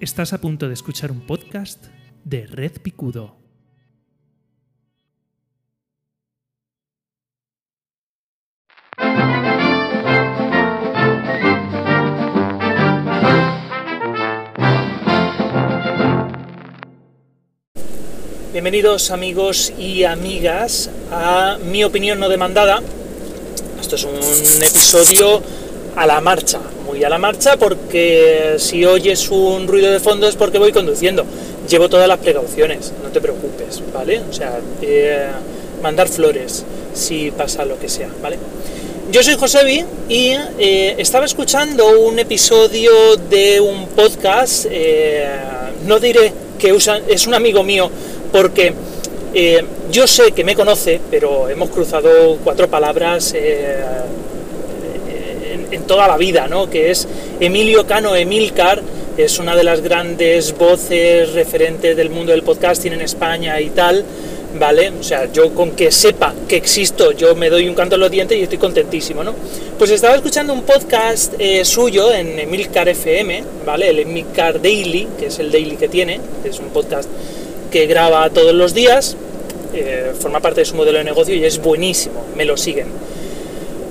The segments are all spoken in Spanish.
Estás a punto de escuchar un podcast de Red Picudo. Bienvenidos amigos y amigas a Mi opinión no demandada. Esto es un episodio a la marcha, a la marcha porque si oyes un ruido de fondo es porque voy conduciendo. Llevo todas las precauciones, no te preocupes, ¿vale? O sea, eh, mandar flores si pasa lo que sea, ¿vale? Yo soy Josebi y eh, estaba escuchando un episodio de un podcast, eh, no diré que es un amigo mío porque yo sé que me conoce, pero hemos cruzado cuatro palabras en toda la vida, ¿no? que es Emilio Cano Emilcar, es una de las grandes voces referentes del mundo del podcasting en España y tal, ¿vale? O sea, yo con que sepa que existo, yo me doy un canto en los dientes y estoy contentísimo, ¿no? Pues estaba escuchando un podcast eh, suyo en Emilcar FM, ¿vale? El Emilcar Daily, que es el daily que tiene, es un podcast que graba todos los días, eh, forma parte de su modelo de negocio y es buenísimo, me lo siguen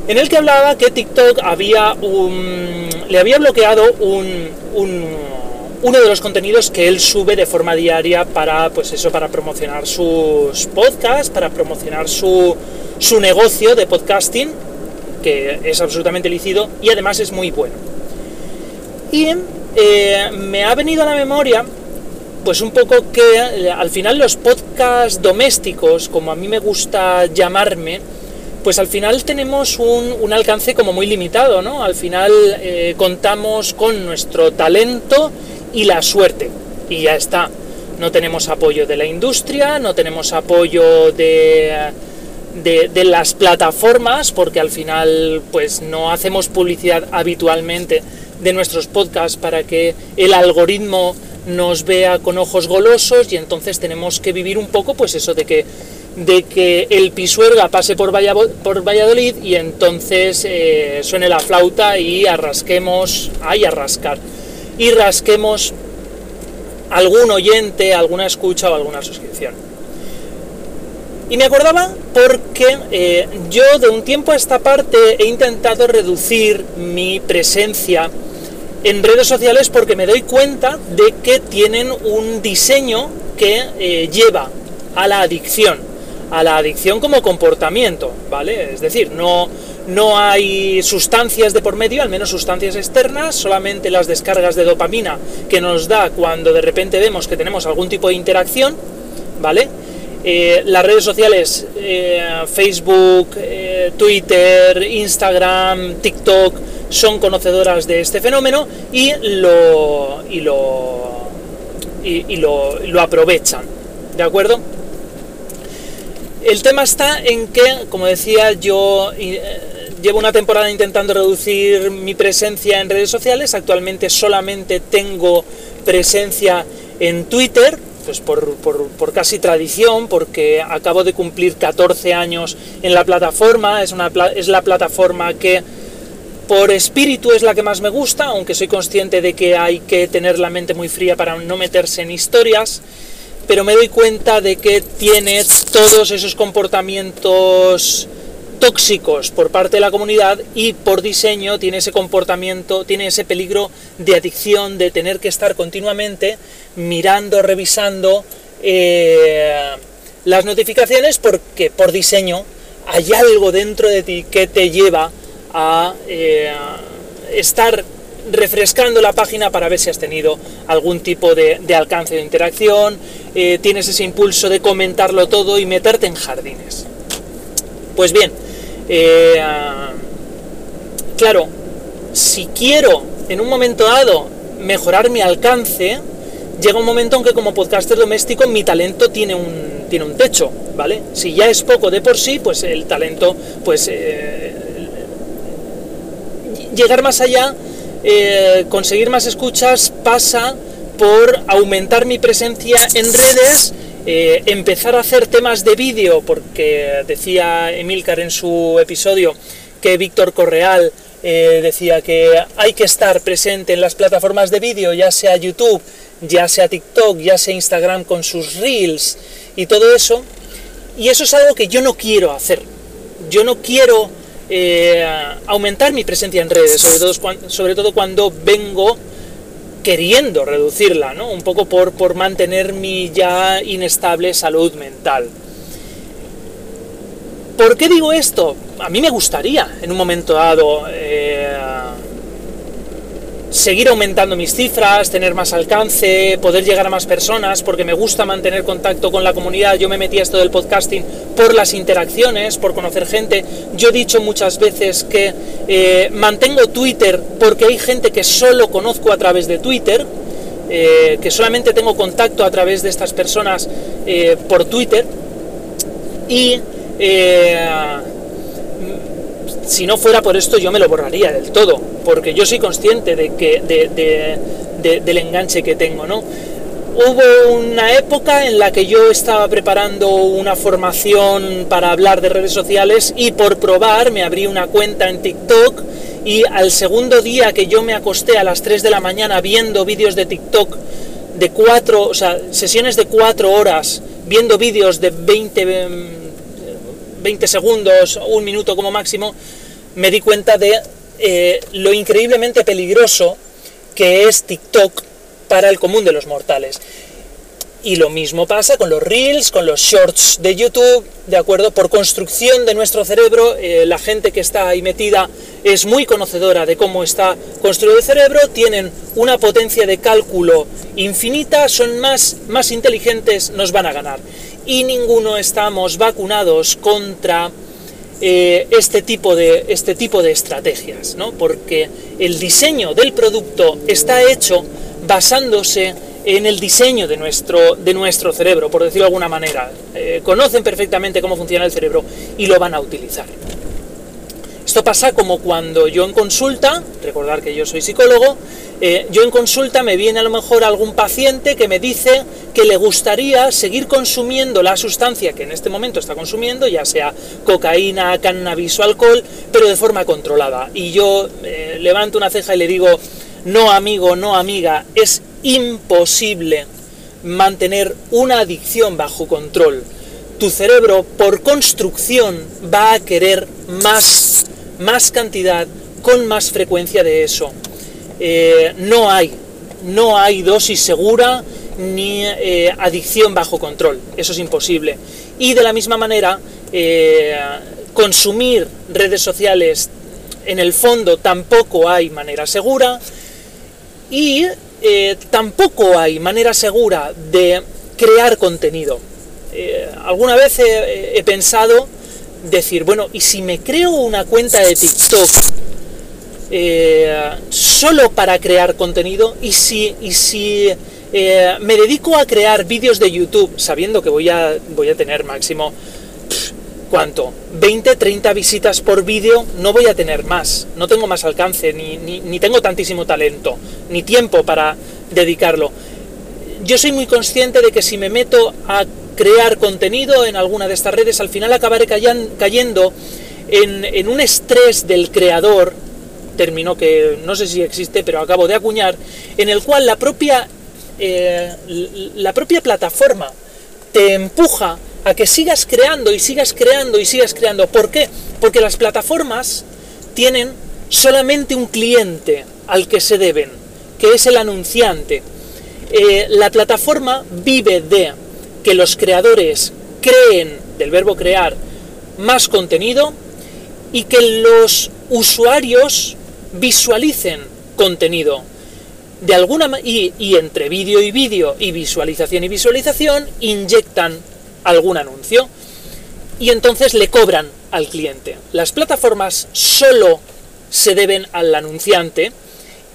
en el que hablaba que TikTok había un, le había bloqueado un, uno de los contenidos que él sube de forma diaria para, pues eso, para promocionar sus podcasts, para promocionar su, su negocio de podcasting, que es absolutamente lícito y además es muy bueno. Y eh, me ha venido a la memoria, pues un poco que eh, al final los podcasts domésticos, como a mí me gusta llamarme, pues al final tenemos un, alcance como muy limitado, ¿no? Al final eh, contamos con nuestro talento y la suerte, y ya está. No tenemos apoyo de la industria, no tenemos apoyo de, de, las plataformas, porque al final pues no hacemos publicidad habitualmente de nuestros podcasts para que el algoritmo nos vea con ojos golosos y entonces tenemos que vivir un poco pues eso de que de que el Pisuerga pase por, Valladolid y entonces eh, suene la flauta y arrasquemos, ay, a rascar, y rasquemos algún oyente, alguna escucha o alguna suscripción. Y me acordaba porque eh, yo de un tiempo a esta parte he intentado reducir mi presencia en redes sociales porque me doy cuenta de que tienen un diseño que eh, lleva a la adicción a la adicción como comportamiento, ¿vale? Es decir, no, no hay sustancias de por medio, al menos sustancias externas, solamente las descargas de dopamina que nos da cuando de repente vemos que tenemos algún tipo de interacción, ¿vale? Eh, las redes sociales, eh, Facebook, eh, Twitter, Instagram, TikTok, son conocedoras de este fenómeno y lo, y lo, y lo, lo aprovechan, ¿de acuerdo? El tema está en que, como decía, yo eh, llevo una temporada intentando reducir mi presencia en redes sociales. Actualmente solamente tengo presencia en Twitter, pues por, casi tradición, porque acabo de cumplir 14 años en la plataforma. Es, una, es la plataforma que por espíritu es la que más me gusta, aunque soy consciente de que hay que tener la mente muy fría para no meterse en historias pero me doy cuenta de que tiene todos esos comportamientos tóxicos por parte de la comunidad y por diseño tiene ese comportamiento, tiene ese peligro de adicción, de tener que estar continuamente mirando, revisando eh, las notificaciones porque por diseño hay algo dentro de ti que te lleva a eh, estar refrescando la página para ver si has tenido algún tipo de, alcance de interacción, eh, tienes ese impulso de comentarlo todo y meterte en jardines. Pues bien, eh, claro, si quiero en un momento dado mejorar mi alcance, llega un momento en que como podcaster doméstico mi talento tiene un, tiene un techo, ¿vale? Si ya es poco de por sí, pues el talento, pues eh, llegar más allá conseguir más escuchas pasa por aumentar mi presencia en redes, eh, empezar a hacer temas de vídeo, porque decía Emilcar en su episodio que Víctor Correal eh, decía que hay que estar presente en las plataformas de vídeo, ya sea YouTube, ya sea TikTok, ya sea Instagram con sus reels y todo eso. Y eso es algo que yo no quiero hacer. Yo no quiero eh, aumentar mi presencia en redes, sobre todo, sobre todo cuando vengo queriendo reducirla, ¿no? Un poco por, por mantener mi ya inestable salud mental. ¿Por qué digo esto? A mí me gustaría en un momento dado eh, seguir aumentando mis cifras, tener más alcance, poder llegar a más personas, porque me gusta mantener contacto con la comunidad. Yo me metí a esto del podcasting por las interacciones, por conocer gente. Yo he dicho muchas veces que eh, mantengo Twitter porque hay gente que solo conozco a través de Twitter, eh, que solamente tengo contacto a través de estas personas por Twitter. Y eh, si no fuera por esto yo me lo borraría del todo, porque yo soy consciente de que, del enganche que tengo, ¿no? Hubo una época en la que yo estaba preparando una formación para hablar de redes sociales y por probar me abrí una cuenta en TikTok y al segundo día que yo me acosté a las 3 de la mañana viendo vídeos de TikTok de 4, o sea, sesiones de 4 horas, viendo vídeos de 20 20 segundos, un minuto como máximo, me di cuenta de eh, lo increíblemente peligroso que es TikTok para el común de los mortales. Y lo mismo pasa con los reels, con los shorts de YouTube, ¿de acuerdo? Por construcción de nuestro cerebro, eh, la gente que está ahí metida es muy conocedora de cómo está construido el cerebro, tienen una potencia de cálculo infinita, son más, más inteligentes, nos van a ganar y ninguno estamos vacunados contra eh, este, tipo de, este tipo de estrategias, ¿no? porque el diseño del producto está hecho basándose en el diseño de nuestro, de nuestro cerebro, por decirlo de alguna manera. Eh, conocen perfectamente cómo funciona el cerebro y lo van a utilizar. Esto pasa como cuando yo en consulta, recordar que yo soy psicólogo, eh, yo en consulta me viene a lo mejor algún paciente que me dice que le gustaría seguir consumiendo la sustancia que en este momento está consumiendo, ya sea cocaína, cannabis o alcohol, pero de forma controlada. Y yo eh, levanto una ceja y le digo, no amigo, no amiga, es imposible mantener una adicción bajo control. Tu cerebro, por construcción, va a querer más más cantidad, con más frecuencia de eso. Eh, no hay, no hay dosis segura ni eh, adicción bajo control, eso es imposible. Y de la misma manera, eh, consumir redes sociales en el fondo tampoco hay manera segura y tampoco hay manera segura de crear contenido. alguna vez he pensado decir, bueno, ¿y si me creo una cuenta de TikTok eh, solo para crear contenido? ¿Y si, y si eh, me dedico a crear vídeos de YouTube sabiendo que voy a, voy a tener máximo, ¿cuánto? 20, 30 visitas por vídeo, no voy a tener más, no tengo más alcance, ni, ni tengo tantísimo talento, ni tiempo para dedicarlo. Yo soy muy consciente de que si me meto a crear contenido en alguna de estas redes, al final acabaré cayendo en, un estrés del creador, término que no sé si existe, pero acabo de acuñar, en el cual la propia, eh, la propia plataforma te empuja a que sigas creando y sigas creando y sigas creando. ¿Por qué? Porque las plataformas tienen solamente un cliente al que se deben, que es el anunciante. Eh, la plataforma vive de que los creadores creen, del verbo crear, más contenido y que los usuarios visualicen contenido. De alguna y, y entre vídeo y vídeo y visualización y visualización inyectan algún anuncio y entonces le cobran al cliente. Las plataformas solo se deben al anunciante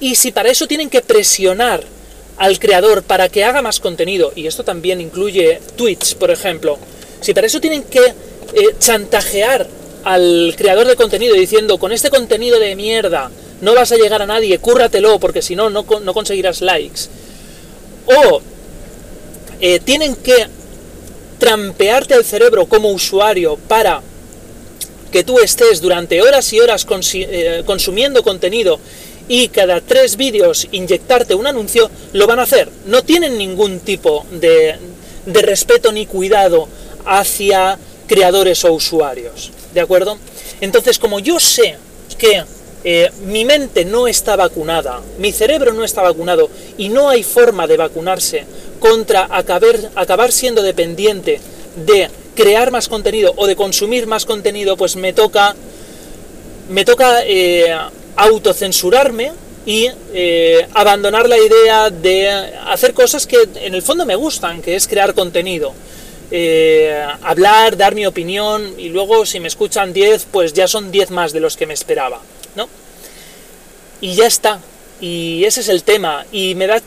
y si para eso tienen que presionar al creador para que haga más contenido, y esto también incluye Twitch, por ejemplo, si para eso tienen que eh, chantajear al creador de contenido diciendo con este contenido de mierda no vas a llegar a nadie, cúrratelo porque si no, no conseguirás likes, o eh, tienen que trampearte el cerebro como usuario para que tú estés durante horas y horas eh, consumiendo contenido y cada tres vídeos inyectarte un anuncio, lo van a hacer. No tienen ningún tipo de, de respeto ni cuidado hacia creadores o usuarios. ¿De acuerdo? Entonces, como yo sé que eh, mi mente no está vacunada, mi cerebro no está vacunado y no hay forma de vacunarse contra acabar, acabar siendo dependiente de crear más contenido o de consumir más contenido, pues me toca, me toca eh, autocensurarme y eh, abandonar la idea de hacer cosas que en el fondo me gustan, que es crear contenido. Eh, hablar, dar mi opinión y luego si me escuchan 10, pues ya son 10 más de los que me esperaba, ¿no? Y ya está. Y ese es el tema. Y me da,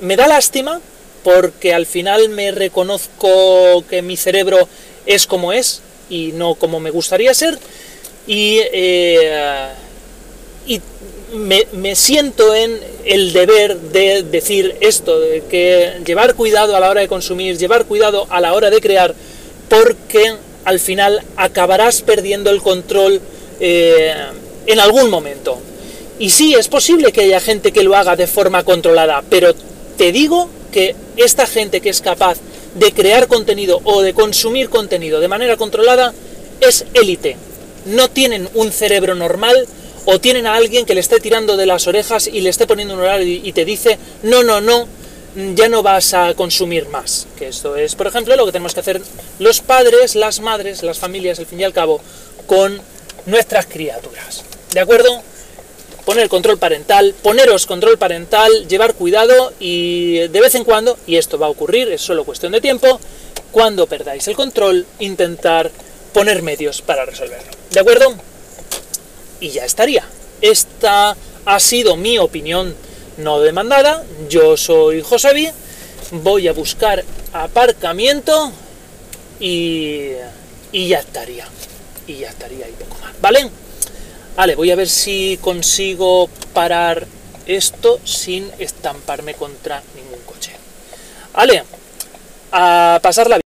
me da lástima porque al final me reconozco que mi cerebro es como es y no como me gustaría ser. Y, eh, y me, siento en el deber de decir esto, de que llevar cuidado a la hora de consumir, llevar cuidado a la hora de crear, porque al final acabarás perdiendo el control eh, en algún momento. Y sí, es posible que haya gente que lo haga de forma controlada, pero te digo que esta gente que es capaz de crear contenido o de consumir contenido de manera controlada es élite. No tienen un cerebro normal, o tienen a alguien que le esté tirando de las orejas y le esté poniendo un horario y te dice, no, no, no, ya no vas a consumir más. Que esto es, por ejemplo, lo que tenemos que hacer los padres, las madres, las familias, al fin y al cabo, con nuestras criaturas. ¿De acuerdo? Poner control parental, poneros control parental, llevar cuidado y de vez en cuando, y esto va a ocurrir, es solo cuestión de tiempo, cuando perdáis el control, intentar poner medios para resolverlo. ¿De acuerdo? Y ya estaría. Esta ha sido mi opinión no demandada. Yo soy Josevi. Voy a buscar aparcamiento y, y ya estaría. Y ya estaría y poco más. ¿Vale? Vale, voy a ver si consigo parar esto sin estamparme contra ningún coche. Vale, a pasarla bien.